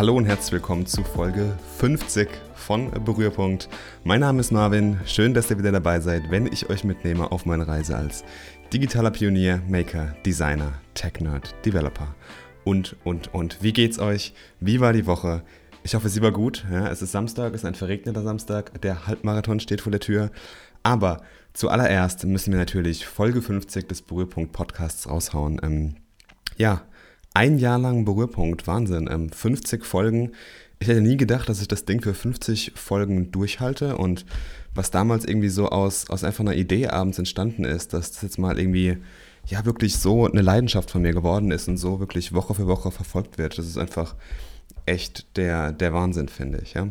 Hallo und herzlich willkommen zu Folge 50 von Berührpunkt. Mein Name ist Marvin. Schön, dass ihr wieder dabei seid, wenn ich euch mitnehme auf meine Reise als digitaler Pionier, Maker, Designer, Tech-Nerd, Developer und, und, und. Wie geht's euch? Wie war die Woche? Ich hoffe, sie war gut. Ja, es ist Samstag, es ist ein verregneter Samstag. Der Halbmarathon steht vor der Tür. Aber zuallererst müssen wir natürlich Folge 50 des Berührpunkt Podcasts raushauen. Ähm, ja, ein Jahr lang Berührpunkt, Wahnsinn. Ähm, 50 Folgen. Ich hätte nie gedacht, dass ich das Ding für 50 Folgen durchhalte und was damals irgendwie so aus, aus einfach einer Idee abends entstanden ist, dass das jetzt mal irgendwie ja wirklich so eine Leidenschaft von mir geworden ist und so wirklich Woche für Woche verfolgt wird. Das ist einfach echt der, der Wahnsinn, finde ich. Ja.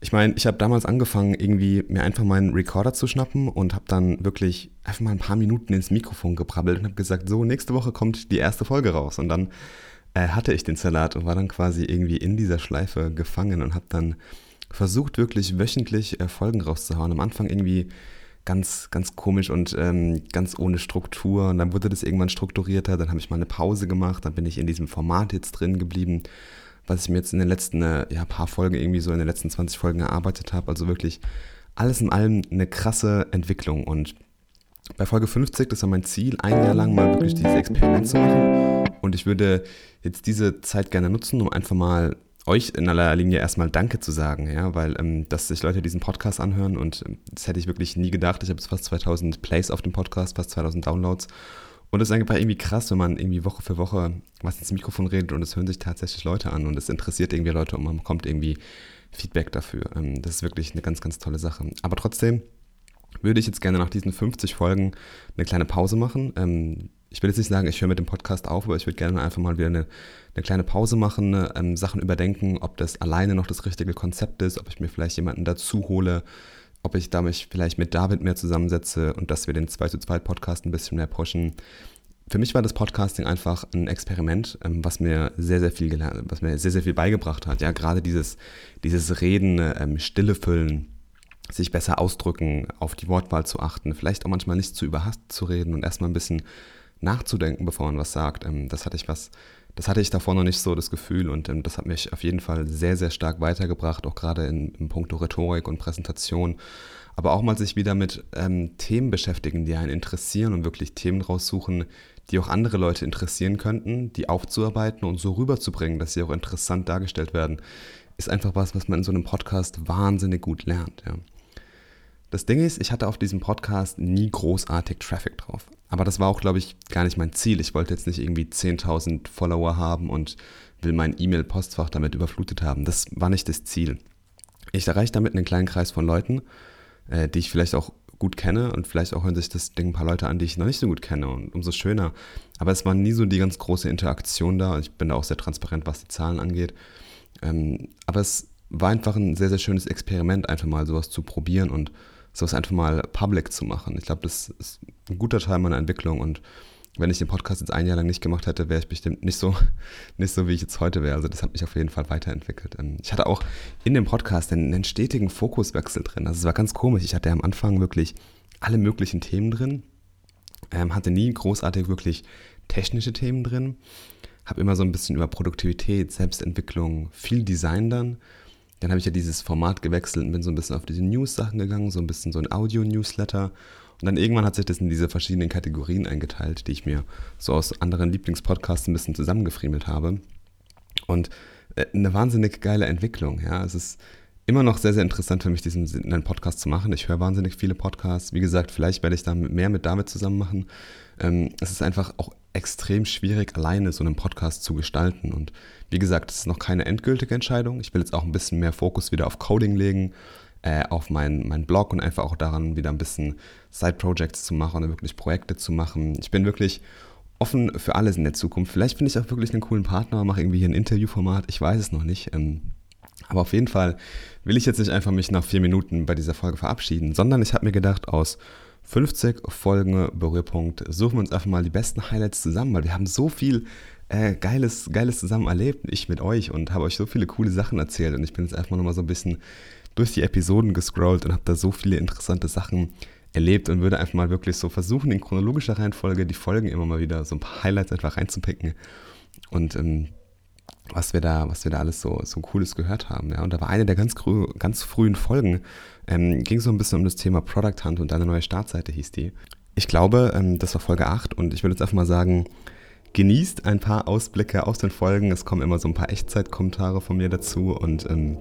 Ich meine, ich habe damals angefangen, irgendwie mir einfach meinen Recorder zu schnappen und habe dann wirklich einfach mal ein paar Minuten ins Mikrofon gebrabbelt und habe gesagt, so, nächste Woche kommt die erste Folge raus. Und dann äh, hatte ich den Salat und war dann quasi irgendwie in dieser Schleife gefangen und habe dann versucht, wirklich wöchentlich äh, Folgen rauszuhauen. Am Anfang irgendwie ganz, ganz komisch und ähm, ganz ohne Struktur. Und dann wurde das irgendwann strukturierter. Dann habe ich mal eine Pause gemacht. Dann bin ich in diesem Format jetzt drin geblieben was ich mir jetzt in den letzten äh, ja, paar Folgen irgendwie so in den letzten 20 Folgen erarbeitet habe. Also wirklich alles in allem eine krasse Entwicklung. Und bei Folge 50, das war mein Ziel, ein Jahr lang mal wirklich dieses Experiment zu machen. Und ich würde jetzt diese Zeit gerne nutzen, um einfach mal euch in aller Linie erstmal Danke zu sagen, ja, weil ähm, dass sich Leute diesen Podcast anhören und ähm, das hätte ich wirklich nie gedacht. Ich habe jetzt fast 2000 Plays auf dem Podcast, fast 2000 Downloads und es ist einfach irgendwie krass, wenn man irgendwie Woche für Woche was ins Mikrofon redet und es hören sich tatsächlich Leute an und es interessiert irgendwie Leute und man bekommt irgendwie Feedback dafür. Ähm, das ist wirklich eine ganz, ganz tolle Sache. Aber trotzdem würde ich jetzt gerne nach diesen 50 Folgen eine kleine Pause machen. Ähm, ich will jetzt nicht sagen, ich höre mit dem Podcast auf, aber ich würde gerne einfach mal wieder eine, eine kleine Pause machen, ähm, Sachen überdenken, ob das alleine noch das richtige Konzept ist, ob ich mir vielleicht jemanden dazu hole, ob ich da mich vielleicht mit David mehr zusammensetze und dass wir den 2 zu 2 Podcast ein bisschen mehr pushen. Für mich war das Podcasting einfach ein Experiment, ähm, was mir sehr, sehr viel gelernt, was mir sehr, sehr viel beigebracht hat. Ja, gerade dieses, dieses Reden, ähm, Stille füllen, sich besser ausdrücken, auf die Wortwahl zu achten, vielleicht auch manchmal nicht zu überhastet zu reden und erstmal ein bisschen nachzudenken, bevor man was sagt. Ähm, das hatte ich was das hatte ich davor noch nicht so das Gefühl und ähm, das hat mich auf jeden Fall sehr, sehr stark weitergebracht, auch gerade in, in puncto Rhetorik und Präsentation. Aber auch mal sich wieder mit ähm, Themen beschäftigen, die einen interessieren und wirklich Themen raussuchen, die auch andere Leute interessieren könnten, die aufzuarbeiten und so rüberzubringen, dass sie auch interessant dargestellt werden, ist einfach was, was man in so einem Podcast wahnsinnig gut lernt. Ja. Das Ding ist, ich hatte auf diesem Podcast nie großartig Traffic drauf. Aber das war auch, glaube ich, gar nicht mein Ziel. Ich wollte jetzt nicht irgendwie 10.000 Follower haben und will mein E-Mail-Postfach damit überflutet haben. Das war nicht das Ziel. Ich erreiche damit einen kleinen Kreis von Leuten, äh, die ich vielleicht auch gut kenne und vielleicht auch hören sich das Ding ein paar Leute an, die ich noch nicht so gut kenne und umso schöner. Aber es war nie so die ganz große Interaktion da und ich bin da auch sehr transparent, was die Zahlen angeht. Ähm, aber es war einfach ein sehr, sehr schönes Experiment, einfach mal sowas zu probieren und sowas einfach mal public zu machen. Ich glaube, das ist ein guter Teil meiner Entwicklung und wenn ich den Podcast jetzt ein Jahr lang nicht gemacht hätte, wäre ich bestimmt nicht so, nicht so, wie ich jetzt heute wäre. Also das hat mich auf jeden Fall weiterentwickelt. Ähm, ich hatte auch in dem Podcast einen, einen stetigen Fokuswechsel drin. Also es war ganz komisch. Ich hatte am Anfang wirklich alle möglichen Themen drin, ähm, hatte nie großartig wirklich technische Themen drin, habe immer so ein bisschen über Produktivität, Selbstentwicklung, viel Design dann dann habe ich ja dieses Format gewechselt und bin so ein bisschen auf diese News-Sachen gegangen, so ein bisschen so ein Audio-Newsletter. Und dann irgendwann hat sich das in diese verschiedenen Kategorien eingeteilt, die ich mir so aus anderen Lieblingspodcasts ein bisschen zusammengefriemelt habe. Und äh, eine wahnsinnig geile Entwicklung, ja. Es ist immer noch sehr, sehr interessant für mich, diesen einen Podcast zu machen. Ich höre wahnsinnig viele Podcasts. Wie gesagt, vielleicht werde ich da mehr mit David zusammen machen. Ähm, es ist einfach auch extrem schwierig, alleine so einen Podcast zu gestalten. Und wie gesagt, es ist noch keine endgültige Entscheidung. Ich will jetzt auch ein bisschen mehr Fokus wieder auf Coding legen, äh, auf meinen mein Blog und einfach auch daran, wieder ein bisschen Side-Projects zu machen und wirklich Projekte zu machen. Ich bin wirklich offen für alles in der Zukunft. Vielleicht finde ich auch wirklich einen coolen Partner, mache irgendwie hier ein Interviewformat. Ich weiß es noch nicht. Ähm, aber auf jeden Fall will ich jetzt nicht einfach mich nach vier Minuten bei dieser Folge verabschieden, sondern ich habe mir gedacht, aus 50 Folgen Berührpunkt suchen wir uns einfach mal die besten Highlights zusammen, weil wir haben so viel äh, Geiles, Geiles zusammen erlebt, ich mit euch und habe euch so viele coole Sachen erzählt und ich bin jetzt einfach nochmal so ein bisschen durch die Episoden gescrollt und habe da so viele interessante Sachen erlebt und würde einfach mal wirklich so versuchen, in chronologischer Reihenfolge die Folgen immer mal wieder so ein paar Highlights einfach reinzupicken und ähm, was wir da, was wir da alles so, so Cooles gehört haben. Ja. Und da war eine der ganz, ganz frühen Folgen, ähm, ging so ein bisschen um das Thema Product Hunt und deine neue Startseite hieß die. Ich glaube, ähm, das war Folge 8 und ich würde jetzt einfach mal sagen, genießt ein paar Ausblicke aus den Folgen. Es kommen immer so ein paar Echtzeitkommentare von mir dazu und ähm,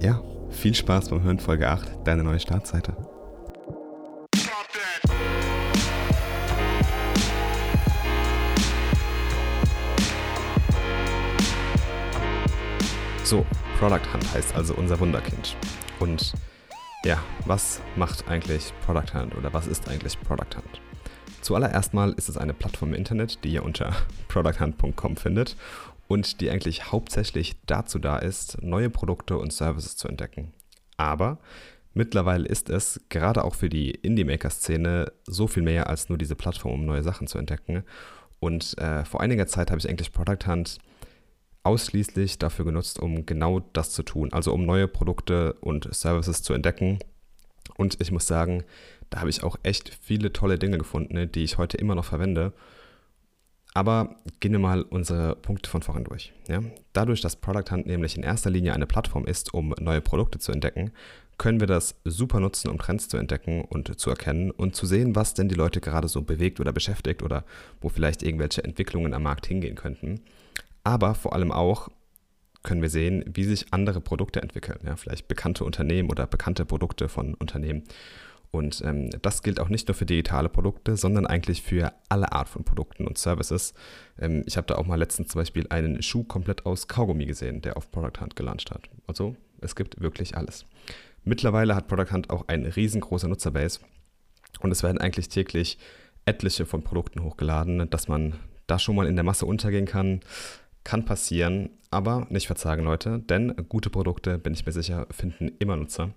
ja, viel Spaß beim Hören Folge 8, deine neue Startseite. So, Product Hunt heißt also unser Wunderkind. Und ja, was macht eigentlich Product Hunt oder was ist eigentlich Product Hunt? Zuallererst mal ist es eine Plattform im Internet, die ihr unter producthunt.com findet und die eigentlich hauptsächlich dazu da ist, neue Produkte und Services zu entdecken. Aber mittlerweile ist es gerade auch für die Indie-Maker-Szene so viel mehr als nur diese Plattform, um neue Sachen zu entdecken. Und äh, vor einiger Zeit habe ich eigentlich Product Hunt ausschließlich dafür genutzt, um genau das zu tun, also um neue Produkte und Services zu entdecken. Und ich muss sagen, da habe ich auch echt viele tolle Dinge gefunden, die ich heute immer noch verwende. Aber gehen wir mal unsere Punkte von vorhin durch. Ja? Dadurch, dass Product Hunt nämlich in erster Linie eine Plattform ist, um neue Produkte zu entdecken, können wir das super nutzen, um Trends zu entdecken und zu erkennen und zu sehen, was denn die Leute gerade so bewegt oder beschäftigt oder wo vielleicht irgendwelche Entwicklungen am Markt hingehen könnten aber vor allem auch können wir sehen, wie sich andere Produkte entwickeln. Ja, vielleicht bekannte Unternehmen oder bekannte Produkte von Unternehmen. Und ähm, das gilt auch nicht nur für digitale Produkte, sondern eigentlich für alle Art von Produkten und Services. Ähm, ich habe da auch mal letztens zum Beispiel einen Schuh komplett aus Kaugummi gesehen, der auf Product Hunt gelauncht hat. Also es gibt wirklich alles. Mittlerweile hat Product Hunt auch eine riesengroße Nutzerbase und es werden eigentlich täglich etliche von Produkten hochgeladen, dass man da schon mal in der Masse untergehen kann. Kann passieren, aber nicht verzagen, Leute, denn gute Produkte, bin ich mir sicher, finden immer Nutzer.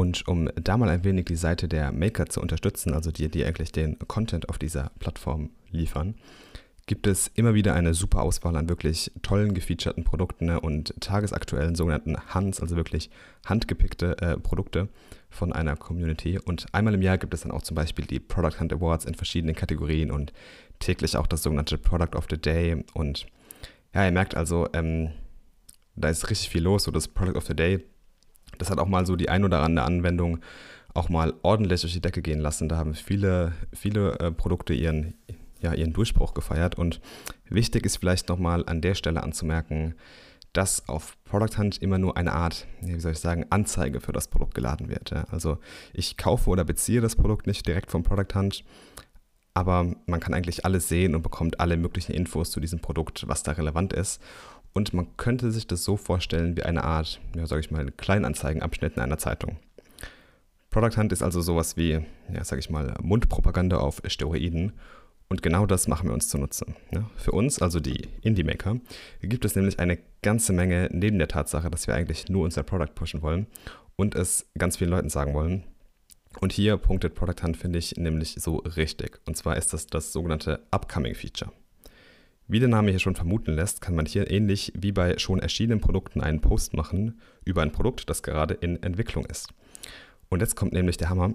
Und um da mal ein wenig die Seite der Maker zu unterstützen, also die, die eigentlich den Content auf dieser Plattform liefern, gibt es immer wieder eine super Auswahl an wirklich tollen gefeaturten Produkten ne, und tagesaktuellen sogenannten Hands, also wirklich handgepickte äh, Produkte von einer Community. Und einmal im Jahr gibt es dann auch zum Beispiel die Product Hunt Awards in verschiedenen Kategorien und täglich auch das sogenannte Product of the Day und ja, ihr merkt also, ähm, da ist richtig viel los. So das Product of the Day, das hat auch mal so die ein oder andere Anwendung auch mal ordentlich durch die Decke gehen lassen. Da haben viele, viele äh, Produkte ihren, ja, ihren Durchbruch gefeiert. Und wichtig ist vielleicht nochmal an der Stelle anzumerken, dass auf Product Hunt immer nur eine Art, wie soll ich sagen, Anzeige für das Produkt geladen wird. Ja. Also ich kaufe oder beziehe das Produkt nicht direkt vom Product Hunt, aber man kann eigentlich alles sehen und bekommt alle möglichen Infos zu diesem Produkt, was da relevant ist. Und man könnte sich das so vorstellen wie eine Art, ja, sage ich mal, Kleinanzeigenabschnitt in einer Zeitung. Product Hunt ist also sowas wie, ja, sage ich mal, Mundpropaganda auf Steroiden. Und genau das machen wir uns zunutze. Ja, für uns, also die Indie-Maker, gibt es nämlich eine ganze Menge neben der Tatsache, dass wir eigentlich nur unser Product pushen wollen und es ganz vielen Leuten sagen wollen, und hier punktet Product Hunt, finde ich, nämlich so richtig. Und zwar ist das das sogenannte Upcoming Feature. Wie der Name hier schon vermuten lässt, kann man hier ähnlich wie bei schon erschienenen Produkten einen Post machen über ein Produkt, das gerade in Entwicklung ist. Und jetzt kommt nämlich der Hammer.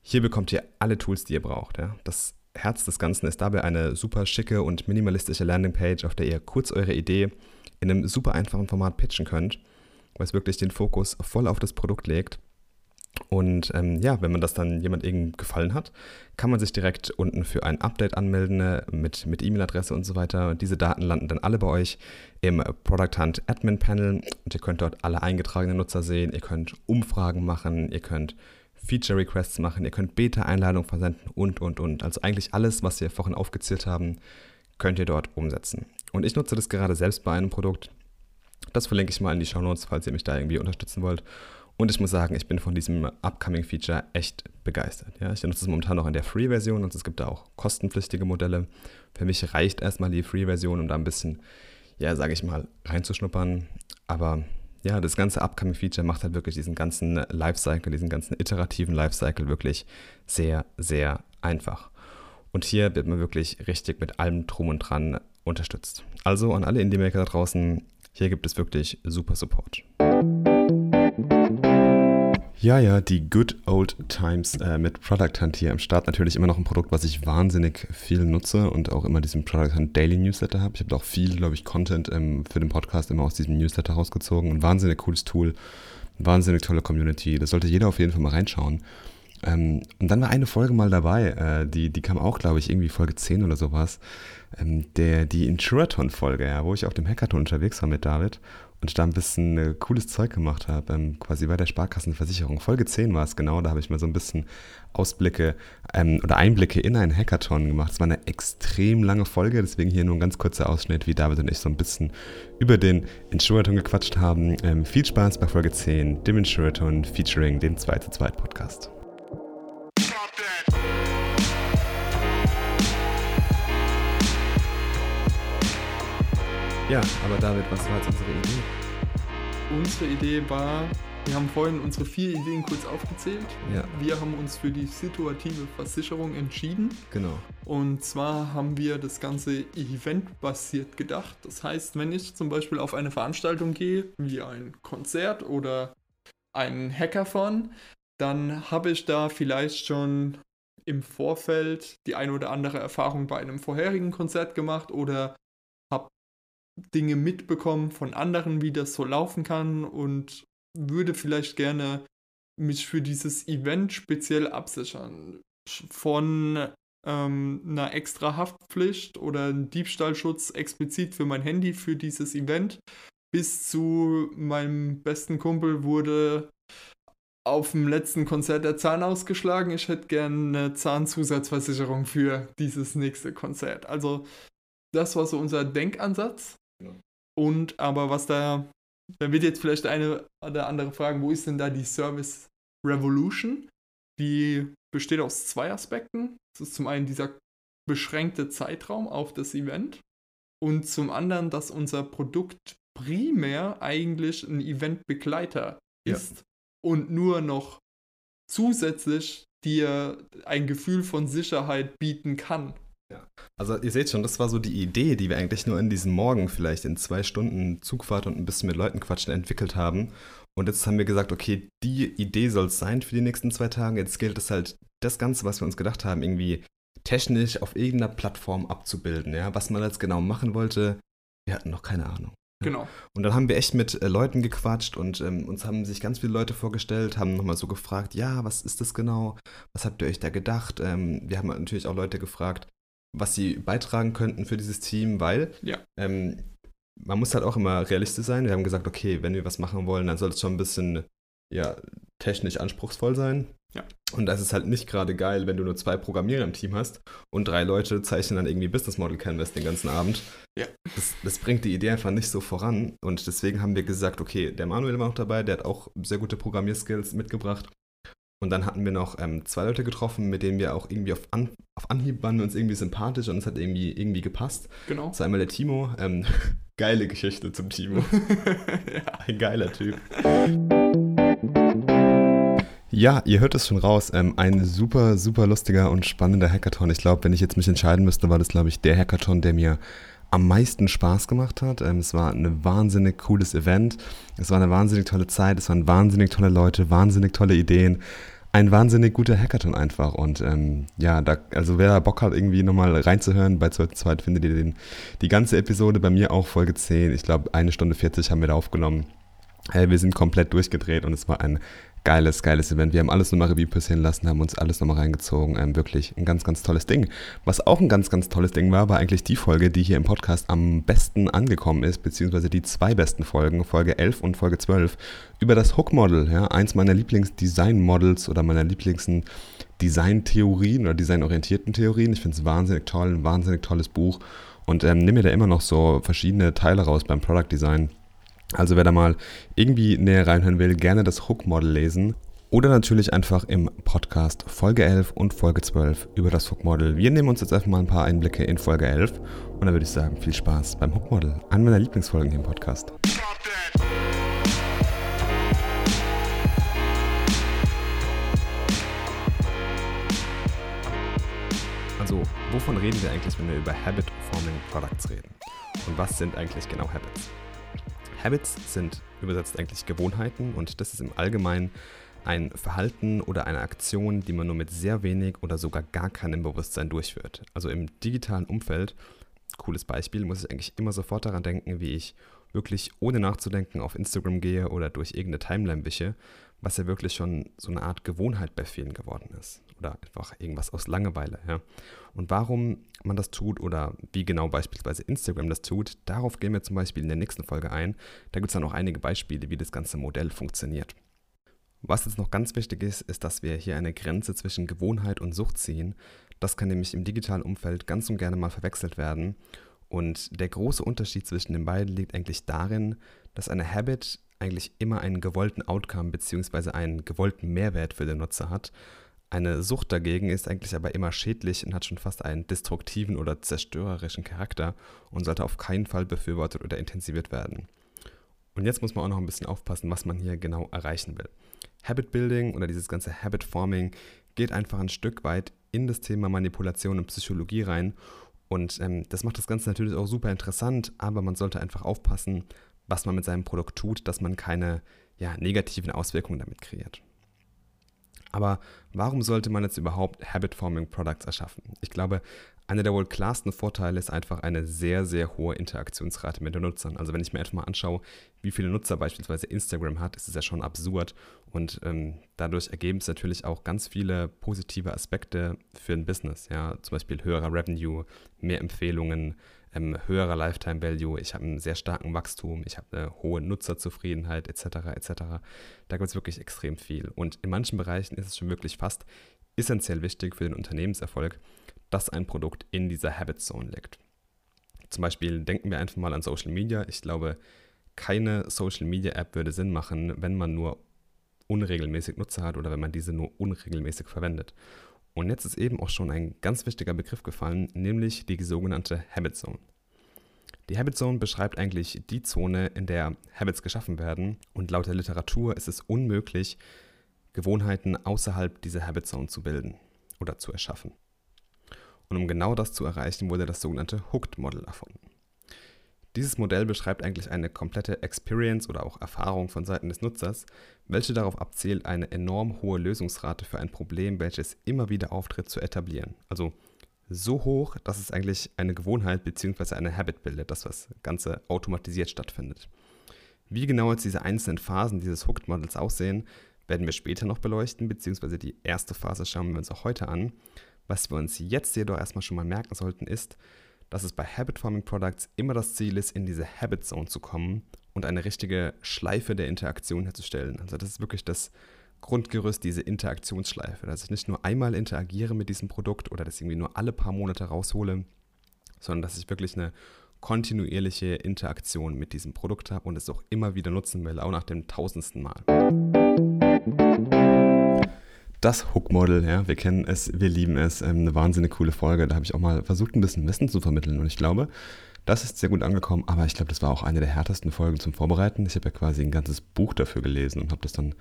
Hier bekommt ihr alle Tools, die ihr braucht. Ja. Das Herz des Ganzen ist dabei eine super schicke und minimalistische Landingpage, auf der ihr kurz eure Idee in einem super einfachen Format pitchen könnt, es wirklich den Fokus voll auf das Produkt legt und ähm, ja, wenn man das dann jemand eben gefallen hat, kann man sich direkt unten für ein Update anmelden ne, mit, mit E-Mail-Adresse und so weiter. Und diese Daten landen dann alle bei euch im Product Hunt Admin Panel und ihr könnt dort alle eingetragenen Nutzer sehen. Ihr könnt Umfragen machen, ihr könnt Feature Requests machen, ihr könnt Beta-Einladungen versenden und, und, und. Also eigentlich alles, was wir vorhin aufgezählt haben, könnt ihr dort umsetzen. Und ich nutze das gerade selbst bei einem Produkt. Das verlinke ich mal in die Show Notes, falls ihr mich da irgendwie unterstützen wollt. Und ich muss sagen, ich bin von diesem Upcoming Feature echt begeistert. Ja, ich nutze es momentan noch in der Free-Version und es gibt da auch kostenpflichtige Modelle. Für mich reicht erstmal die Free-Version, um da ein bisschen, ja, sage ich mal, reinzuschnuppern. Aber ja, das ganze Upcoming Feature macht halt wirklich diesen ganzen Lifecycle, diesen ganzen iterativen Lifecycle wirklich sehr, sehr einfach. Und hier wird man wirklich richtig mit allem Drum und Dran unterstützt. Also an alle Indie-Maker da draußen, hier gibt es wirklich super Support. Ja, ja, die Good Old Times äh, mit Product Hunt hier am Start. Natürlich immer noch ein Produkt, was ich wahnsinnig viel nutze und auch immer diesen Product Hunt Daily Newsletter habe. Ich habe auch viel, glaube ich, Content ähm, für den Podcast immer aus diesem Newsletter rausgezogen. Ein wahnsinnig cooles Tool, eine wahnsinnig tolle Community. Da sollte jeder auf jeden Fall mal reinschauen. Ähm, und dann war eine Folge mal dabei, äh, die, die kam auch, glaube ich, irgendwie Folge 10 oder sowas. Ähm, der, die Insurathon-Folge, ja, wo ich auf dem Hackathon unterwegs war mit David und da ein bisschen äh, cooles Zeug gemacht habe, ähm, quasi bei der Sparkassenversicherung. Folge 10 war es genau, da habe ich mal so ein bisschen Ausblicke ähm, oder Einblicke in einen Hackathon gemacht. Es war eine extrem lange Folge, deswegen hier nur ein ganz kurzer Ausschnitt, wie David und ich so ein bisschen über den Insurathon gequatscht haben. Ähm, viel Spaß bei Folge 10, dem Insurathon featuring den 2 zu 2 Podcast. Ja, aber David, was war jetzt unsere Idee? Unsere Idee war, wir haben vorhin unsere vier Ideen kurz aufgezählt. Ja. Wir haben uns für die situative Versicherung entschieden. Genau. Und zwar haben wir das Ganze eventbasiert gedacht. Das heißt, wenn ich zum Beispiel auf eine Veranstaltung gehe, wie ein Konzert oder ein Hackathon, dann habe ich da vielleicht schon im Vorfeld die eine oder andere Erfahrung bei einem vorherigen Konzert gemacht oder Dinge mitbekommen von anderen, wie das so laufen kann und würde vielleicht gerne mich für dieses Event speziell absichern. Von ähm, einer extra Haftpflicht oder einem Diebstahlschutz explizit für mein Handy für dieses Event bis zu meinem besten Kumpel wurde auf dem letzten Konzert der Zahn ausgeschlagen. Ich hätte gerne eine Zahnzusatzversicherung für dieses nächste Konzert. Also das war so unser Denkansatz. Und aber was da, da wird jetzt vielleicht eine oder andere fragen, wo ist denn da die Service Revolution? Die besteht aus zwei Aspekten. Das ist zum einen dieser beschränkte Zeitraum auf das Event und zum anderen, dass unser Produkt primär eigentlich ein Eventbegleiter ja. ist und nur noch zusätzlich dir ein Gefühl von Sicherheit bieten kann. Ja. Also ihr seht schon, das war so die Idee, die wir eigentlich nur in diesem Morgen vielleicht in zwei Stunden Zugfahrt und ein bisschen mit Leuten quatschen entwickelt haben. Und jetzt haben wir gesagt, okay, die Idee soll es sein für die nächsten zwei Tage. Jetzt gilt es halt, das Ganze, was wir uns gedacht haben, irgendwie technisch auf irgendeiner Plattform abzubilden. Ja? Was man jetzt genau machen wollte, wir hatten noch keine Ahnung. Genau. Und dann haben wir echt mit äh, Leuten gequatscht und ähm, uns haben sich ganz viele Leute vorgestellt, haben nochmal so gefragt, ja, was ist das genau? Was habt ihr euch da gedacht? Ähm, wir haben natürlich auch Leute gefragt, was sie beitragen könnten für dieses Team, weil ja. ähm, man muss halt auch immer realistisch sein. Wir haben gesagt, okay, wenn wir was machen wollen, dann soll es schon ein bisschen ja, technisch anspruchsvoll sein. Ja. Und das ist halt nicht gerade geil, wenn du nur zwei Programmierer im Team hast und drei Leute zeichnen dann irgendwie Business Model Canvas den ganzen Abend. Ja. Das, das, bringt die Idee einfach nicht so voran. Und deswegen haben wir gesagt, okay, der Manuel war noch dabei, der hat auch sehr gute Programmierskills mitgebracht. Und dann hatten wir noch ähm, zwei Leute getroffen, mit denen wir auch irgendwie auf, An auf Anhieb waren uns irgendwie sympathisch und es hat irgendwie, irgendwie gepasst. Genau. Das war einmal der Timo. Ähm, geile Geschichte zum Timo. ja. Ein geiler Typ. Ja, ihr hört es schon raus. Ähm, ein super, super lustiger und spannender Hackathon. Ich glaube, wenn ich jetzt mich entscheiden müsste, war das, glaube ich, der Hackathon, der mir am meisten Spaß gemacht hat. Ähm, es war ein wahnsinnig cooles Event. Es war eine wahnsinnig tolle Zeit. Es waren wahnsinnig tolle Leute, wahnsinnig tolle Ideen ein wahnsinnig guter Hackathon einfach. Und ähm, ja, da, also wer da Bock hat, irgendwie nochmal reinzuhören, bei 12 Zweit findet ihr den, die ganze Episode bei mir auch Folge 10. Ich glaube, eine Stunde 40 haben wir da aufgenommen. Äh, wir sind komplett durchgedreht und es war ein geiles, geiles Event. Wir haben alles nochmal Revue passieren lassen, haben uns alles nochmal reingezogen. Ähm, wirklich ein ganz, ganz tolles Ding. Was auch ein ganz, ganz tolles Ding war, war eigentlich die Folge, die hier im Podcast am besten angekommen ist, beziehungsweise die zwei besten Folgen, Folge 11 und Folge 12, über das Hook-Model. Ja, eins meiner Lieblings-Design-Models oder meiner Lieblingsen Design-Theorien oder designorientierten Theorien. Ich finde es wahnsinnig toll, ein wahnsinnig tolles Buch und ähm, nehme mir da immer noch so verschiedene Teile raus beim Product Design also wer da mal irgendwie näher reinhören will, gerne das Hook-Model lesen. Oder natürlich einfach im Podcast Folge 11 und Folge 12 über das Hook-Model. Wir nehmen uns jetzt einfach mal ein paar Einblicke in Folge 11. Und dann würde ich sagen, viel Spaß beim Hook-Model. Eine meiner Lieblingsfolgen hier im Podcast. Also, wovon reden wir eigentlich, wenn wir über Habit-Forming Products reden? Und was sind eigentlich genau Habits? Habits sind übersetzt eigentlich Gewohnheiten und das ist im Allgemeinen ein Verhalten oder eine Aktion, die man nur mit sehr wenig oder sogar gar keinem Bewusstsein durchführt. Also im digitalen Umfeld, cooles Beispiel, muss ich eigentlich immer sofort daran denken, wie ich wirklich ohne nachzudenken auf Instagram gehe oder durch irgendeine Timeline wische, was ja wirklich schon so eine Art Gewohnheit bei vielen geworden ist. Oder einfach irgendwas aus Langeweile. Ja. Und warum man das tut oder wie genau beispielsweise Instagram das tut, darauf gehen wir zum Beispiel in der nächsten Folge ein. Da gibt es dann auch einige Beispiele, wie das ganze Modell funktioniert. Was jetzt noch ganz wichtig ist, ist, dass wir hier eine Grenze zwischen Gewohnheit und Sucht ziehen. Das kann nämlich im digitalen Umfeld ganz und gerne mal verwechselt werden. Und der große Unterschied zwischen den beiden liegt eigentlich darin, dass eine Habit eigentlich immer einen gewollten Outcome bzw. einen gewollten Mehrwert für den Nutzer hat. Eine Sucht dagegen ist eigentlich aber immer schädlich und hat schon fast einen destruktiven oder zerstörerischen Charakter und sollte auf keinen Fall befürwortet oder intensiviert werden. Und jetzt muss man auch noch ein bisschen aufpassen, was man hier genau erreichen will. Habit Building oder dieses ganze Habit Forming geht einfach ein Stück weit in das Thema Manipulation und Psychologie rein. Und ähm, das macht das Ganze natürlich auch super interessant, aber man sollte einfach aufpassen, was man mit seinem Produkt tut, dass man keine ja, negativen Auswirkungen damit kreiert. Aber warum sollte man jetzt überhaupt Habit-Forming Products erschaffen? Ich glaube, einer der wohl klarsten Vorteile ist einfach eine sehr, sehr hohe Interaktionsrate mit den Nutzern. Also wenn ich mir einfach mal anschaue, wie viele Nutzer beispielsweise Instagram hat, ist es ja schon absurd. Und ähm, dadurch ergeben es natürlich auch ganz viele positive Aspekte für ein Business. Ja, zum Beispiel höherer Revenue, mehr Empfehlungen, ähm, höherer Lifetime Value, ich habe einen sehr starken Wachstum, ich habe eine hohe Nutzerzufriedenheit etc. etc. Da gibt es wirklich extrem viel. Und in manchen Bereichen ist es schon wirklich fast essentiell wichtig für den Unternehmenserfolg, dass ein Produkt in dieser Habit Zone liegt. Zum Beispiel denken wir einfach mal an Social Media. Ich glaube, keine Social Media App würde Sinn machen, wenn man nur unregelmäßig Nutzer hat oder wenn man diese nur unregelmäßig verwendet. Und jetzt ist eben auch schon ein ganz wichtiger Begriff gefallen, nämlich die sogenannte Habit Zone. Die Habit Zone beschreibt eigentlich die Zone, in der Habits geschaffen werden und laut der Literatur ist es unmöglich, Gewohnheiten außerhalb dieser Habit Zone zu bilden oder zu erschaffen. Und um genau das zu erreichen, wurde das sogenannte Hooked Model erfunden. Dieses Modell beschreibt eigentlich eine komplette Experience oder auch Erfahrung von Seiten des Nutzers, welche darauf abzielt, eine enorm hohe Lösungsrate für ein Problem, welches immer wieder auftritt, zu etablieren. Also so hoch, dass es eigentlich eine Gewohnheit bzw. eine Habit bildet, dass das Ganze automatisiert stattfindet. Wie genau jetzt diese einzelnen Phasen dieses Hooked Models aussehen, werden wir später noch beleuchten, beziehungsweise die erste Phase schauen wir uns auch heute an. Was wir uns jetzt jedoch erstmal schon mal merken sollten, ist, dass es bei Habit Forming Products immer das Ziel ist, in diese Habit Zone zu kommen und eine richtige Schleife der Interaktion herzustellen. Also das ist wirklich das Grundgerüst, diese Interaktionsschleife, dass ich nicht nur einmal interagiere mit diesem Produkt oder das irgendwie nur alle paar Monate raushole, sondern dass ich wirklich eine kontinuierliche Interaktion mit diesem Produkt habe und es auch immer wieder nutzen will, auch nach dem tausendsten Mal das Hook-Model, ja, wir kennen es, wir lieben es, ähm, eine wahnsinnig coole Folge. Da habe ich auch mal versucht, ein bisschen Wissen zu vermitteln und ich glaube, das ist sehr gut angekommen, aber ich glaube, das war auch eine der härtesten Folgen zum Vorbereiten. Ich habe ja quasi ein ganzes Buch dafür gelesen und habe das dann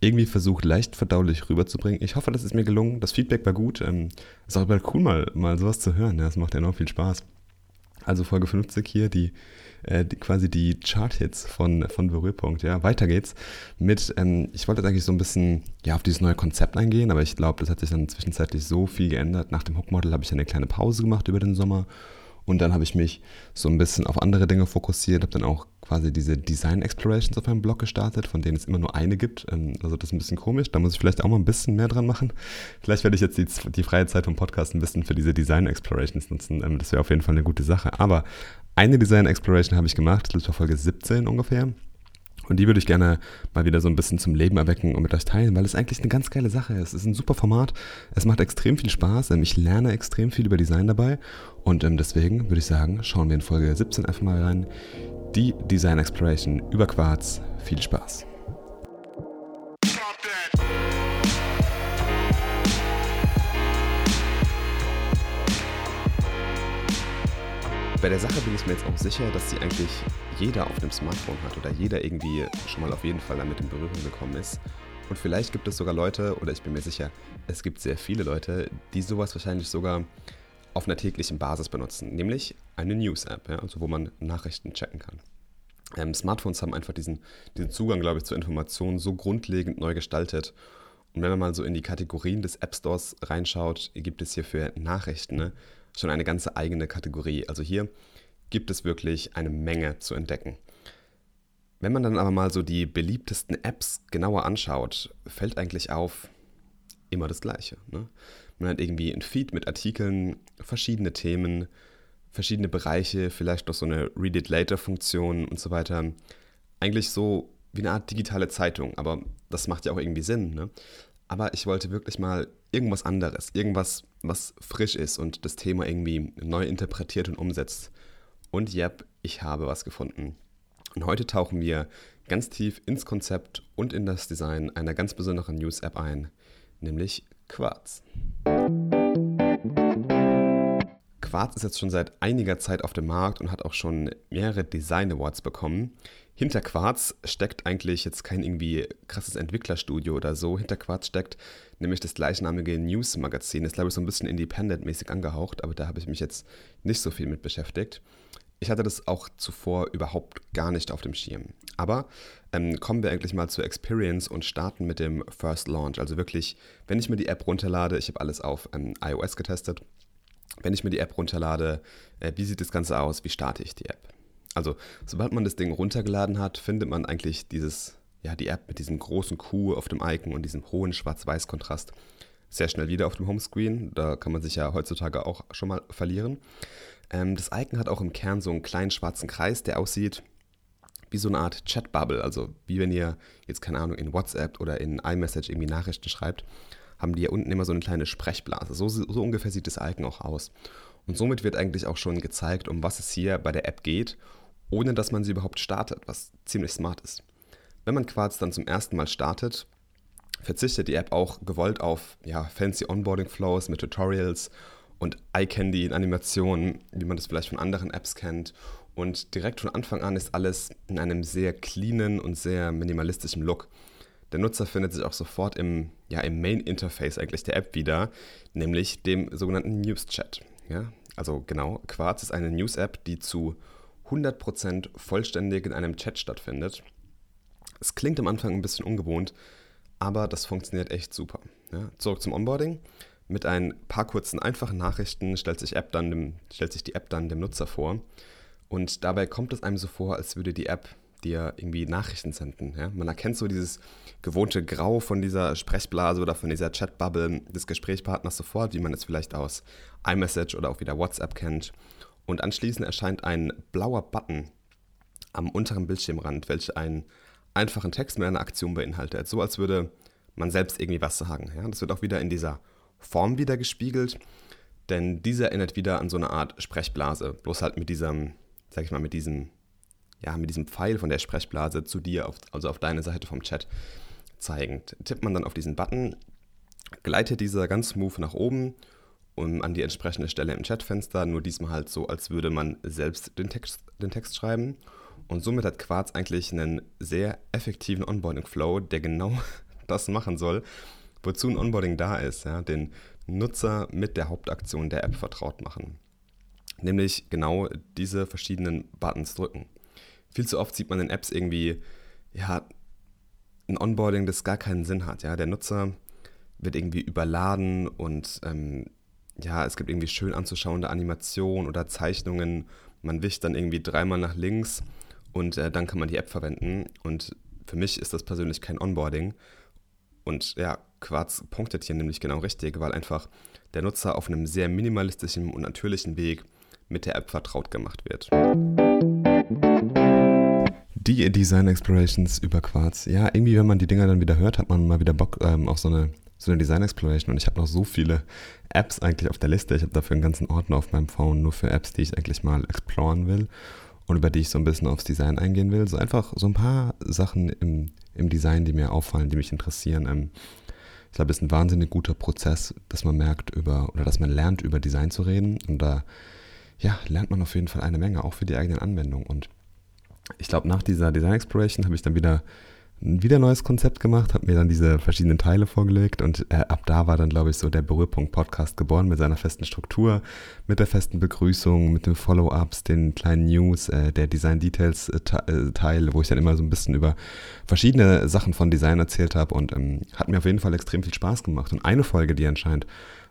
irgendwie versucht, leicht verdaulich rüberzubringen. Ich hoffe, das ist mir gelungen. Das Feedback war gut. Ähm, ist auch cool, mal, mal sowas zu hören. Ja, das macht enorm viel Spaß. Also Folge 50 hier, die äh, die, quasi die Chart-Hits von, von Berührpunkt. Ja, weiter geht's mit, ähm, ich wollte jetzt eigentlich so ein bisschen ja, auf dieses neue Konzept eingehen, aber ich glaube, das hat sich dann zwischenzeitlich so viel geändert. Nach dem Hook-Model habe ich eine kleine Pause gemacht über den Sommer und dann habe ich mich so ein bisschen auf andere Dinge fokussiert, habe dann auch quasi diese Design Explorations auf meinem Blog gestartet, von denen es immer nur eine gibt. Ähm, also das ist ein bisschen komisch, da muss ich vielleicht auch mal ein bisschen mehr dran machen. Vielleicht werde ich jetzt die, die freie Zeit vom Podcast ein bisschen für diese Design Explorations nutzen. Ähm, das wäre auf jeden Fall eine gute Sache. Aber eine Design Exploration habe ich gemacht, das war Folge 17 ungefähr. Und die würde ich gerne mal wieder so ein bisschen zum Leben erwecken und mit euch teilen, weil es eigentlich eine ganz geile Sache ist. Es ist ein super Format, es macht extrem viel Spaß, ähm, ich lerne extrem viel über Design dabei und deswegen würde ich sagen, schauen wir in Folge 17 einfach mal rein. Die Design Exploration über Quarz. Viel Spaß! bei der Sache bin ich mir jetzt auch sicher, dass sie eigentlich jeder auf dem Smartphone hat oder jeder irgendwie schon mal auf jeden Fall damit in Berührung gekommen ist. Und vielleicht gibt es sogar Leute, oder ich bin mir sicher, es gibt sehr viele Leute, die sowas wahrscheinlich sogar auf einer täglichen Basis benutzen, nämlich eine News-App, ja, also wo man Nachrichten checken kann. Ähm, Smartphones haben einfach diesen, diesen Zugang, glaube ich, zur Information so grundlegend neu gestaltet. Und wenn man mal so in die Kategorien des App Stores reinschaut, gibt es hier für Nachrichten ne, schon eine ganze eigene Kategorie. Also hier gibt es wirklich eine Menge zu entdecken. Wenn man dann aber mal so die beliebtesten Apps genauer anschaut, fällt eigentlich auf immer das Gleiche. Ne? Man hat irgendwie ein Feed mit Artikeln, verschiedene Themen, verschiedene Bereiche, vielleicht noch so eine Read It Later-Funktion und so weiter. Eigentlich so wie eine Art digitale Zeitung, aber das macht ja auch irgendwie Sinn. Ne? Aber ich wollte wirklich mal irgendwas anderes, irgendwas, was frisch ist und das Thema irgendwie neu interpretiert und umsetzt. Und yep, ich habe was gefunden. Und heute tauchen wir ganz tief ins Konzept und in das Design einer ganz besonderen News-App ein, nämlich Quartz. Quartz ist jetzt schon seit einiger Zeit auf dem Markt und hat auch schon mehrere Design Awards bekommen. Hinter Quartz steckt eigentlich jetzt kein irgendwie krasses Entwicklerstudio oder so. Hinter Quartz steckt nämlich das gleichnamige News-Magazin. Ist, glaube ich, so ein bisschen independent-mäßig angehaucht, aber da habe ich mich jetzt nicht so viel mit beschäftigt. Ich hatte das auch zuvor überhaupt gar nicht auf dem Schirm. Aber ähm, kommen wir eigentlich mal zur Experience und starten mit dem First Launch. Also wirklich, wenn ich mir die App runterlade, ich habe alles auf ähm, iOS getestet, wenn ich mir die App runterlade, äh, wie sieht das Ganze aus, wie starte ich die App? Also, sobald man das Ding runtergeladen hat, findet man eigentlich dieses, ja, die App mit diesem großen Q auf dem Icon und diesem hohen Schwarz-Weiß-Kontrast sehr schnell wieder auf dem Homescreen. Da kann man sich ja heutzutage auch schon mal verlieren. Ähm, das Icon hat auch im Kern so einen kleinen schwarzen Kreis, der aussieht wie so eine Art Chat-Bubble. Also, wie wenn ihr jetzt, keine Ahnung, in WhatsApp oder in iMessage irgendwie Nachrichten schreibt haben die ja unten immer so eine kleine Sprechblase. So, so ungefähr sieht das Icon auch aus. Und somit wird eigentlich auch schon gezeigt, um was es hier bei der App geht, ohne dass man sie überhaupt startet, was ziemlich smart ist. Wenn man Quartz dann zum ersten Mal startet, verzichtet die App auch gewollt auf ja, fancy Onboarding-Flows mit Tutorials und Eye-Candy in Animationen, wie man das vielleicht von anderen Apps kennt. Und direkt von Anfang an ist alles in einem sehr cleanen und sehr minimalistischen Look. Der Nutzer findet sich auch sofort im, ja, im Main-Interface eigentlich der App wieder, nämlich dem sogenannten News-Chat. Ja? Also genau, Quartz ist eine News-App, die zu 100% vollständig in einem Chat stattfindet. Es klingt am Anfang ein bisschen ungewohnt, aber das funktioniert echt super. Ja? Zurück zum Onboarding. Mit ein paar kurzen, einfachen Nachrichten stellt sich, App dann dem, stellt sich die App dann dem Nutzer vor. Und dabei kommt es einem so vor, als würde die App dir irgendwie Nachrichten senden. Ja? Man erkennt so dieses gewohnte Grau von dieser Sprechblase oder von dieser Chatbubble des Gesprächspartners sofort, wie man es vielleicht aus iMessage oder auch wieder WhatsApp kennt. Und anschließend erscheint ein blauer Button am unteren Bildschirmrand, welcher einen einfachen Text mit einer Aktion beinhaltet. So als würde man selbst irgendwie was sagen. Ja? Das wird auch wieder in dieser Form wieder gespiegelt, denn diese erinnert wieder an so eine Art Sprechblase, bloß halt mit diesem, sag ich mal, mit diesem ja, mit diesem Pfeil von der Sprechblase zu dir, auf, also auf deine Seite vom Chat zeigend. Tippt man dann auf diesen Button, gleitet dieser ganz smooth nach oben und an die entsprechende Stelle im Chatfenster, nur diesmal halt so, als würde man selbst den Text, den Text schreiben. Und somit hat Quarz eigentlich einen sehr effektiven Onboarding-Flow, der genau das machen soll, wozu ein Onboarding da ist, ja, den Nutzer mit der Hauptaktion der App vertraut machen. Nämlich genau diese verschiedenen Buttons drücken viel zu oft sieht man in Apps irgendwie, ja, ein Onboarding, das gar keinen Sinn hat. Ja, der Nutzer wird irgendwie überladen und ähm, ja, es gibt irgendwie schön anzuschauende Animationen oder Zeichnungen. Man wischt dann irgendwie dreimal nach links und äh, dann kann man die App verwenden. Und für mich ist das persönlich kein Onboarding. Und ja, Quarz punktet hier nämlich genau richtig, weil einfach der Nutzer auf einem sehr minimalistischen und natürlichen Weg mit der App vertraut gemacht wird. Die Design Explorations über Quarz. Ja, irgendwie, wenn man die Dinger dann wieder hört, hat man mal wieder Bock ähm, auf so eine, so eine Design Exploration. Und ich habe noch so viele Apps eigentlich auf der Liste. Ich habe dafür einen ganzen Ordner auf meinem Phone nur für Apps, die ich eigentlich mal exploren will und über die ich so ein bisschen aufs Design eingehen will. So einfach so ein paar Sachen im, im Design, die mir auffallen, die mich interessieren. Ähm, ich glaube, es ist ein wahnsinnig guter Prozess, dass man merkt über oder dass man lernt, über Design zu reden. Und da ja, lernt man auf jeden Fall eine Menge, auch für die eigenen Anwendungen. Und ich glaube, nach dieser Design Exploration habe ich dann wieder wieder neues Konzept gemacht, habe mir dann diese verschiedenen Teile vorgelegt und äh, ab da war dann, glaube ich, so der Berührpunkt Podcast geboren mit seiner festen Struktur, mit der festen Begrüßung, mit den Follow-ups, den kleinen News, äh, der Design Details äh, äh, wo ich dann immer so ein bisschen über verschiedene Sachen von Design erzählt habe und ähm, hat mir auf jeden Fall extrem viel Spaß gemacht. Und eine Folge, die anscheinend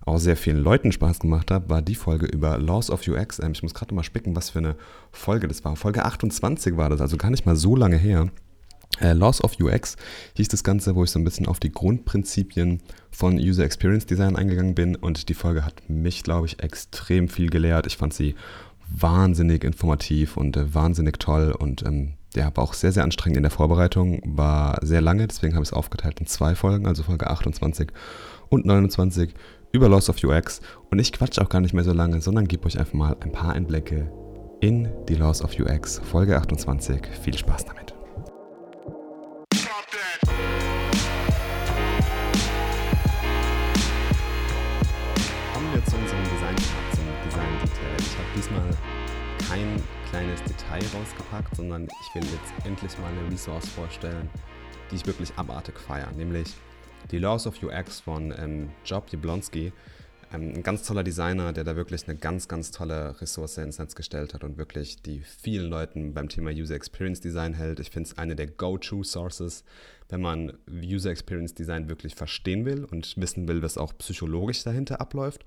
auch sehr vielen Leuten Spaß gemacht hat, war die Folge über Laws of UX. Ähm, ich muss gerade mal spicken, was für eine Folge das war. Folge 28 war das, also gar nicht mal so lange her. Äh, Laws of UX hieß das Ganze, wo ich so ein bisschen auf die Grundprinzipien von User Experience Design eingegangen bin und die Folge hat mich, glaube ich, extrem viel gelehrt. Ich fand sie wahnsinnig informativ und äh, wahnsinnig toll und ähm, ja, war auch sehr, sehr anstrengend in der Vorbereitung, war sehr lange, deswegen habe ich es aufgeteilt in zwei Folgen, also Folge 28 und 29 über Loss of UX und ich quatsche auch gar nicht mehr so lange, sondern gebe euch einfach mal ein paar Einblicke in die Loss of UX, Folge 28. Viel Spaß damit. Kein kleines Detail rausgepackt, sondern ich will jetzt endlich mal eine Resource vorstellen, die ich wirklich abartig feiere, nämlich die Laws of UX von ähm, Job Jablonski. Ähm, ein ganz toller Designer, der da wirklich eine ganz, ganz tolle Ressource ins Netz gestellt hat und wirklich die vielen Leuten beim Thema User Experience Design hält. Ich finde es eine der Go-To-Sources, wenn man User Experience Design wirklich verstehen will und wissen will, was auch psychologisch dahinter abläuft.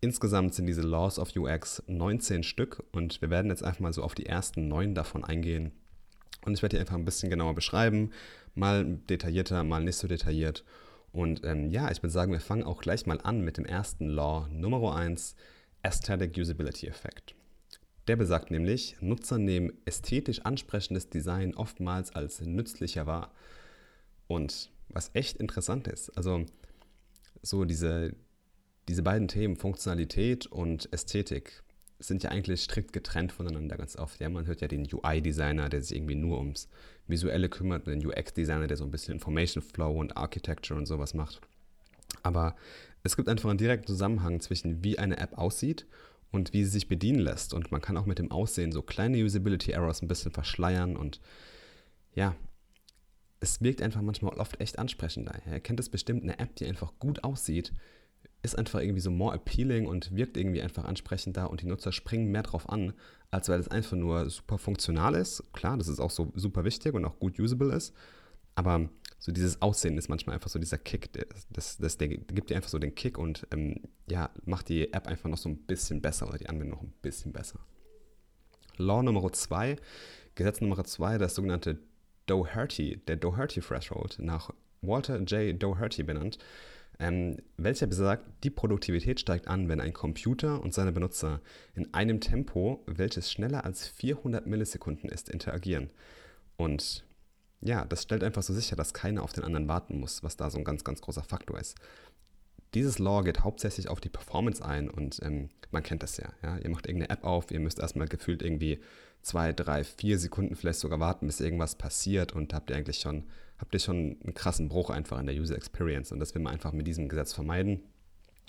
Insgesamt sind diese Laws of UX 19 Stück und wir werden jetzt einfach mal so auf die ersten neun davon eingehen. Und ich werde die einfach ein bisschen genauer beschreiben, mal detaillierter, mal nicht so detailliert. Und ähm, ja, ich würde sagen, wir fangen auch gleich mal an mit dem ersten Law Nummer 1, Aesthetic Usability Effect. Der besagt nämlich, Nutzer nehmen ästhetisch ansprechendes Design oftmals als nützlicher wahr. Und was echt interessant ist, also so diese, diese beiden Themen, Funktionalität und Ästhetik, sind ja eigentlich strikt getrennt voneinander ganz oft. Ja, man hört ja den UI-Designer, der sich irgendwie nur ums Visuelle kümmert, und den UX-Designer, der so ein bisschen Information Flow und Architecture und sowas macht. Aber es gibt einfach einen direkten Zusammenhang zwischen wie eine App aussieht und wie sie sich bedienen lässt. Und man kann auch mit dem Aussehen so kleine Usability Errors ein bisschen verschleiern und ja, es wirkt einfach manchmal oft echt ansprechender. Ihr kennt es bestimmt, eine App, die einfach gut aussieht, ist einfach irgendwie so more appealing und wirkt irgendwie einfach ansprechender und die Nutzer springen mehr drauf an, als weil es einfach nur super funktional ist. Klar, das ist auch so super wichtig und auch gut usable ist, aber so dieses Aussehen ist manchmal einfach so dieser Kick, das, das, der gibt dir einfach so den Kick und ähm, ja, macht die App einfach noch so ein bisschen besser oder die Anwendung noch ein bisschen besser. Law Nummer 2, Gesetz Nummer 2, das sogenannte Doherty, der Doherty Threshold, nach Walter J. Doherty benannt, ähm, welcher besagt, die Produktivität steigt an, wenn ein Computer und seine Benutzer in einem Tempo, welches schneller als 400 Millisekunden ist, interagieren. Und ja, das stellt einfach so sicher, dass keiner auf den anderen warten muss, was da so ein ganz, ganz großer Faktor ist. Dieses Law geht hauptsächlich auf die Performance ein und ähm, man kennt das ja, ja. Ihr macht irgendeine App auf, ihr müsst erstmal gefühlt irgendwie zwei, drei, vier Sekunden vielleicht sogar warten, bis irgendwas passiert und habt ihr eigentlich schon habt ihr schon einen krassen Bruch einfach in der User Experience. Und das will man einfach mit diesem Gesetz vermeiden.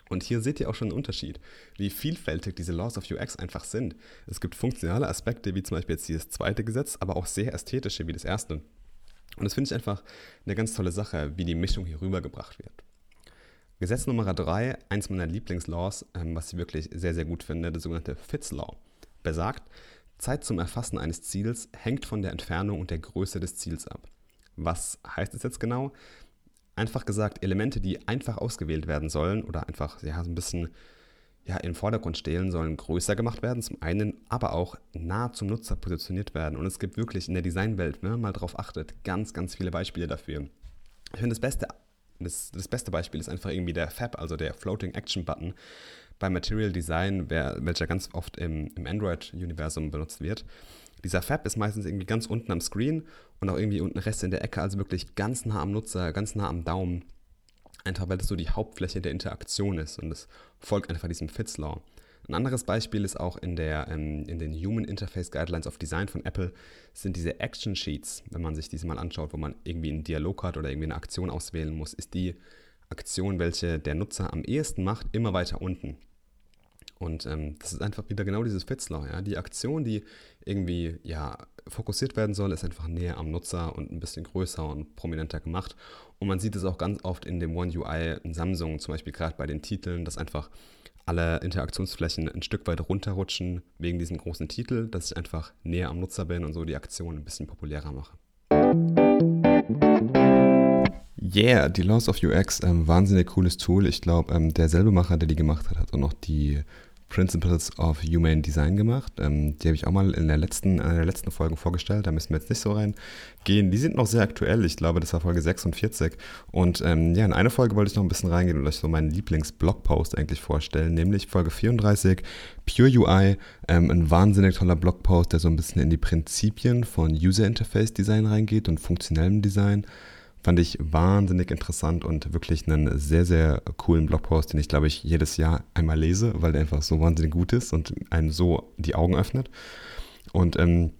Und hier seht ihr auch schon einen Unterschied, wie vielfältig diese Laws of UX einfach sind. Es gibt funktionale Aspekte, wie zum Beispiel jetzt dieses zweite Gesetz, aber auch sehr ästhetische wie das erste. Und das finde ich einfach eine ganz tolle Sache, wie die Mischung hier rübergebracht wird. Gesetz Nummer drei, eins meiner Lieblingslaws, ähm, was ich wirklich sehr, sehr gut finde, das sogenannte Fitz Law, besagt, Zeit zum Erfassen eines Ziels hängt von der Entfernung und der Größe des Ziels ab. Was heißt es jetzt genau? Einfach gesagt, Elemente, die einfach ausgewählt werden sollen oder einfach ja, so ein bisschen ja, im Vordergrund stehen, sollen größer gemacht werden, zum einen, aber auch nah zum Nutzer positioniert werden. Und es gibt wirklich in der Designwelt, wenn man mal darauf achtet, ganz, ganz viele Beispiele dafür. Ich finde, das beste, das, das beste Beispiel ist einfach irgendwie der Fab, also der Floating Action Button bei Material Design, wer, welcher ganz oft im, im Android-Universum benutzt wird. Dieser Fab ist meistens irgendwie ganz unten am Screen und auch irgendwie unten Rest in der Ecke, also wirklich ganz nah am Nutzer, ganz nah am Daumen. Einfach weil das so die Hauptfläche der Interaktion ist und es folgt einfach diesem Fitz Law. Ein anderes Beispiel ist auch in, der, ähm, in den Human Interface Guidelines of Design von Apple sind diese Action Sheets, wenn man sich diese mal anschaut, wo man irgendwie einen Dialog hat oder irgendwie eine Aktion auswählen muss, ist die Aktion, welche der Nutzer am ehesten macht, immer weiter unten. Und ähm, das ist einfach wieder genau dieses Fitzloch. Ja? Die Aktion, die irgendwie ja, fokussiert werden soll, ist einfach näher am Nutzer und ein bisschen größer und prominenter gemacht. Und man sieht es auch ganz oft in dem One UI in Samsung, zum Beispiel gerade bei den Titeln, dass einfach alle Interaktionsflächen ein Stück weit runterrutschen wegen diesem großen Titel, dass ich einfach näher am Nutzer bin und so die Aktion ein bisschen populärer mache. Yeah, die Laws of UX, ähm, wahnsinnig cooles Tool. Ich glaube, ähm, derselbe Macher, der die gemacht hat, hat auch noch die Principles of Humane Design gemacht. Ähm, die habe ich auch mal in der letzten, einer der letzten Folgen vorgestellt. Da müssen wir jetzt nicht so reingehen. Die sind noch sehr aktuell. Ich glaube, das war Folge 46. Und ähm, ja, in eine Folge wollte ich noch ein bisschen reingehen und euch so meinen Lieblings-Blogpost eigentlich vorstellen, nämlich Folge 34, Pure UI. Ähm, ein wahnsinnig toller Blogpost, der so ein bisschen in die Prinzipien von User Interface Design reingeht und funktionellem Design. Fand ich wahnsinnig interessant und wirklich einen sehr, sehr coolen Blogpost, den ich, glaube ich, jedes Jahr einmal lese, weil der einfach so wahnsinnig gut ist und einem so die Augen öffnet. Und ähm,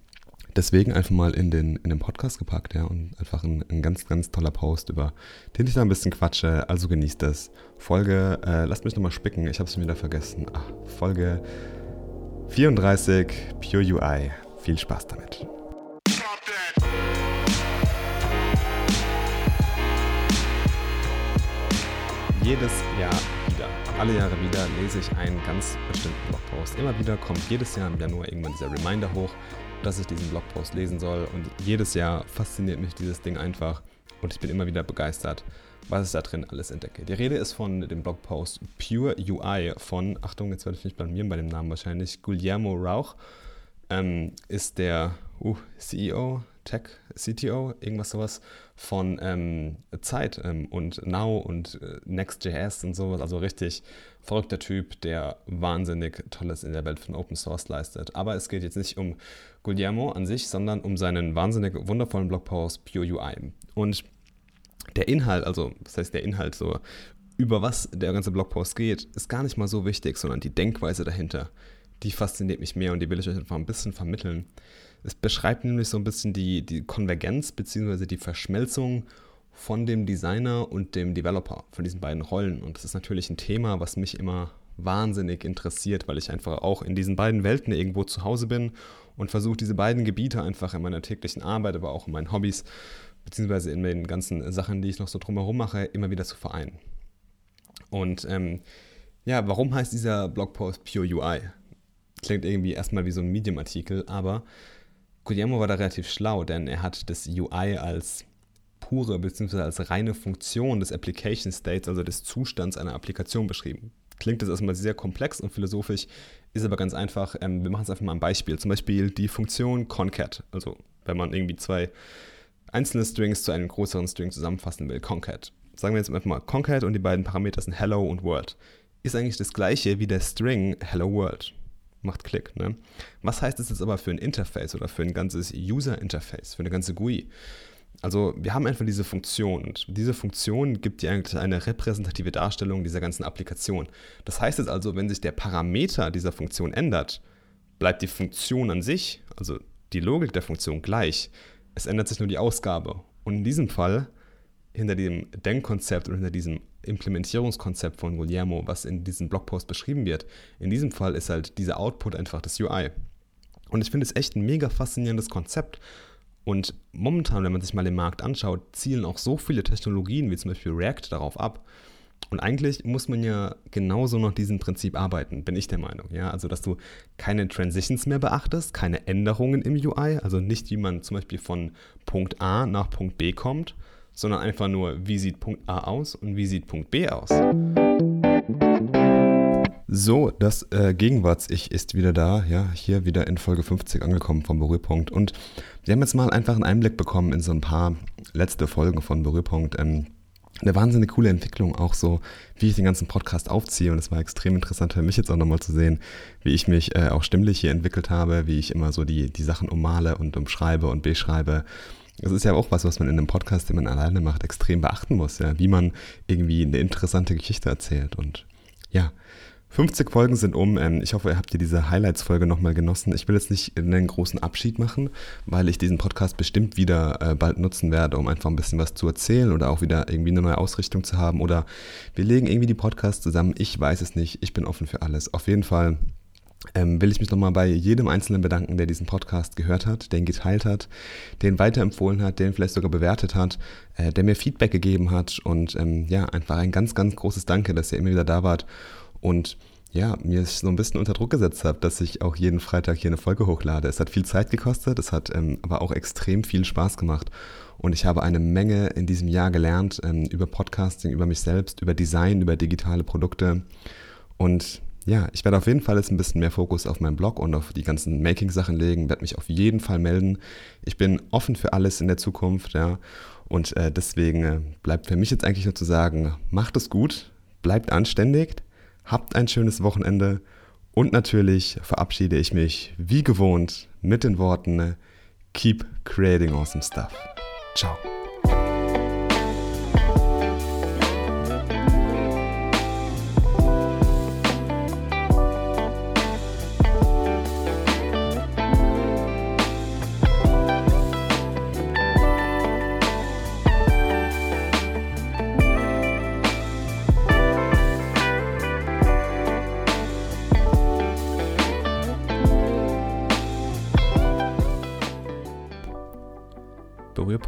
deswegen einfach mal in den, in den Podcast gepackt, ja, und einfach ein, ein ganz, ganz toller Post, über den ich da ein bisschen quatsche. Also genießt das. Folge, äh, lasst mich nochmal spicken, ich habe es wieder vergessen. Ach, Folge 34, Pure UI. Viel Spaß damit. Jedes Jahr wieder, alle Jahre wieder lese ich einen ganz bestimmten Blogpost. Immer wieder kommt jedes Jahr im Januar irgendwann dieser Reminder hoch, dass ich diesen Blogpost lesen soll. Und jedes Jahr fasziniert mich dieses Ding einfach und ich bin immer wieder begeistert, was ich da drin alles entdecke. Die Rede ist von dem Blogpost Pure UI von, Achtung, jetzt werde ich mich blamieren bei dem Namen wahrscheinlich, Guillermo Rauch. Ähm, ist der uh, CEO Tech CTO, irgendwas sowas von ähm, Zeit ähm, und Now und äh, Next.js und sowas. Also richtig verrückter Typ, der wahnsinnig Tolles in der Welt von Open Source leistet. Aber es geht jetzt nicht um Guillermo an sich, sondern um seinen wahnsinnig wundervollen Blogpost Pure UI. Und der Inhalt, also das heißt der Inhalt so, über was der ganze Blogpost geht, ist gar nicht mal so wichtig, sondern die Denkweise dahinter. Die fasziniert mich mehr und die will ich euch einfach ein bisschen vermitteln. Es beschreibt nämlich so ein bisschen die, die Konvergenz bzw. die Verschmelzung von dem Designer und dem Developer, von diesen beiden Rollen. Und das ist natürlich ein Thema, was mich immer wahnsinnig interessiert, weil ich einfach auch in diesen beiden Welten irgendwo zu Hause bin und versuche diese beiden Gebiete einfach in meiner täglichen Arbeit, aber auch in meinen Hobbys, beziehungsweise in den ganzen Sachen, die ich noch so drumherum mache, immer wieder zu vereinen. Und ähm, ja, warum heißt dieser Blogpost Pure UI? Klingt irgendwie erstmal wie so ein Medium-Artikel, aber Guillermo war da relativ schlau, denn er hat das UI als pure bzw. als reine Funktion des Application States, also des Zustands einer Applikation beschrieben. Klingt das erstmal sehr komplex und philosophisch, ist aber ganz einfach. Ähm, wir machen es einfach mal ein Beispiel. Zum Beispiel die Funktion concat, also wenn man irgendwie zwei einzelne Strings zu einem größeren String zusammenfassen will, concat. Sagen wir jetzt einfach mal concat und die beiden Parameter sind hello und world. Ist eigentlich das gleiche wie der String hello world macht Klick. Ne? Was heißt das jetzt aber für ein Interface oder für ein ganzes User-Interface, für eine ganze GUI? Also wir haben einfach diese Funktion und diese Funktion gibt dir eigentlich eine repräsentative Darstellung dieser ganzen Applikation. Das heißt jetzt also, wenn sich der Parameter dieser Funktion ändert, bleibt die Funktion an sich, also die Logik der Funktion gleich. Es ändert sich nur die Ausgabe. Und in diesem Fall, hinter dem Denkkonzept und hinter diesem Implementierungskonzept von Guillermo, was in diesem Blogpost beschrieben wird. In diesem Fall ist halt dieser Output einfach das UI. Und ich finde es echt ein mega faszinierendes Konzept. Und momentan, wenn man sich mal den Markt anschaut, zielen auch so viele Technologien wie zum Beispiel React darauf ab. Und eigentlich muss man ja genauso nach diesem Prinzip arbeiten, bin ich der Meinung. Ja, also dass du keine Transitions mehr beachtest, keine Änderungen im UI, also nicht wie man zum Beispiel von Punkt A nach Punkt B kommt, sondern einfach nur, wie sieht Punkt A aus und wie sieht Punkt B aus. So, das äh, Gegenwarts-Ich ist wieder da, ja, hier wieder in Folge 50 angekommen vom Berührpunkt. Und wir haben jetzt mal einfach einen Einblick bekommen in so ein paar letzte Folgen von Berührpunkt. Ähm, eine wahnsinnig coole Entwicklung, auch so, wie ich den ganzen Podcast aufziehe. Und es war extrem interessant für mich jetzt auch nochmal zu sehen, wie ich mich äh, auch stimmlich hier entwickelt habe, wie ich immer so die, die Sachen ummale und umschreibe und beschreibe. Das ist ja auch was, was man in einem Podcast, den man alleine macht, extrem beachten muss, ja, wie man irgendwie eine interessante Geschichte erzählt. Und ja, 50 Folgen sind um. Ähm, ich hoffe, ihr habt ihr diese Highlights-Folge nochmal genossen. Ich will jetzt nicht einen großen Abschied machen, weil ich diesen Podcast bestimmt wieder äh, bald nutzen werde, um einfach ein bisschen was zu erzählen oder auch wieder irgendwie eine neue Ausrichtung zu haben. Oder wir legen irgendwie die Podcasts zusammen. Ich weiß es nicht. Ich bin offen für alles. Auf jeden Fall ähm, will ich mich nochmal bei jedem Einzelnen bedanken, der diesen Podcast gehört hat, den geteilt hat, den weiterempfohlen hat, den vielleicht sogar bewertet hat, äh, der mir Feedback gegeben hat und ähm, ja, einfach ein ganz, ganz großes Danke, dass ihr immer wieder da wart und ja, mir so ein bisschen unter Druck gesetzt habt, dass ich auch jeden Freitag hier eine Folge hochlade. Es hat viel Zeit gekostet, es hat ähm, aber auch extrem viel Spaß gemacht. Und ich habe eine Menge in diesem Jahr gelernt ähm, über Podcasting, über mich selbst, über Design, über digitale Produkte. Und ja, ich werde auf jeden Fall jetzt ein bisschen mehr Fokus auf meinen Blog und auf die ganzen Making-Sachen legen, werde mich auf jeden Fall melden. Ich bin offen für alles in der Zukunft, ja. Und äh, deswegen äh, bleibt für mich jetzt eigentlich nur zu sagen, macht es gut, bleibt anständig habt ein schönes Wochenende und natürlich verabschiede ich mich wie gewohnt mit den Worten Keep creating awesome stuff. Ciao.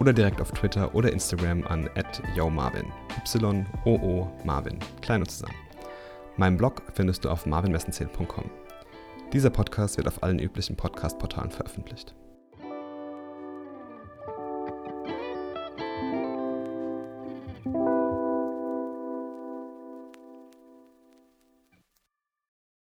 oder direkt auf Twitter oder Instagram an @yomarvin. Y-O-O Marvin. Klein und zusammen. Meinen Blog findest du auf marvinmessenzähl.com. Dieser Podcast wird auf allen üblichen Podcast-Portalen veröffentlicht.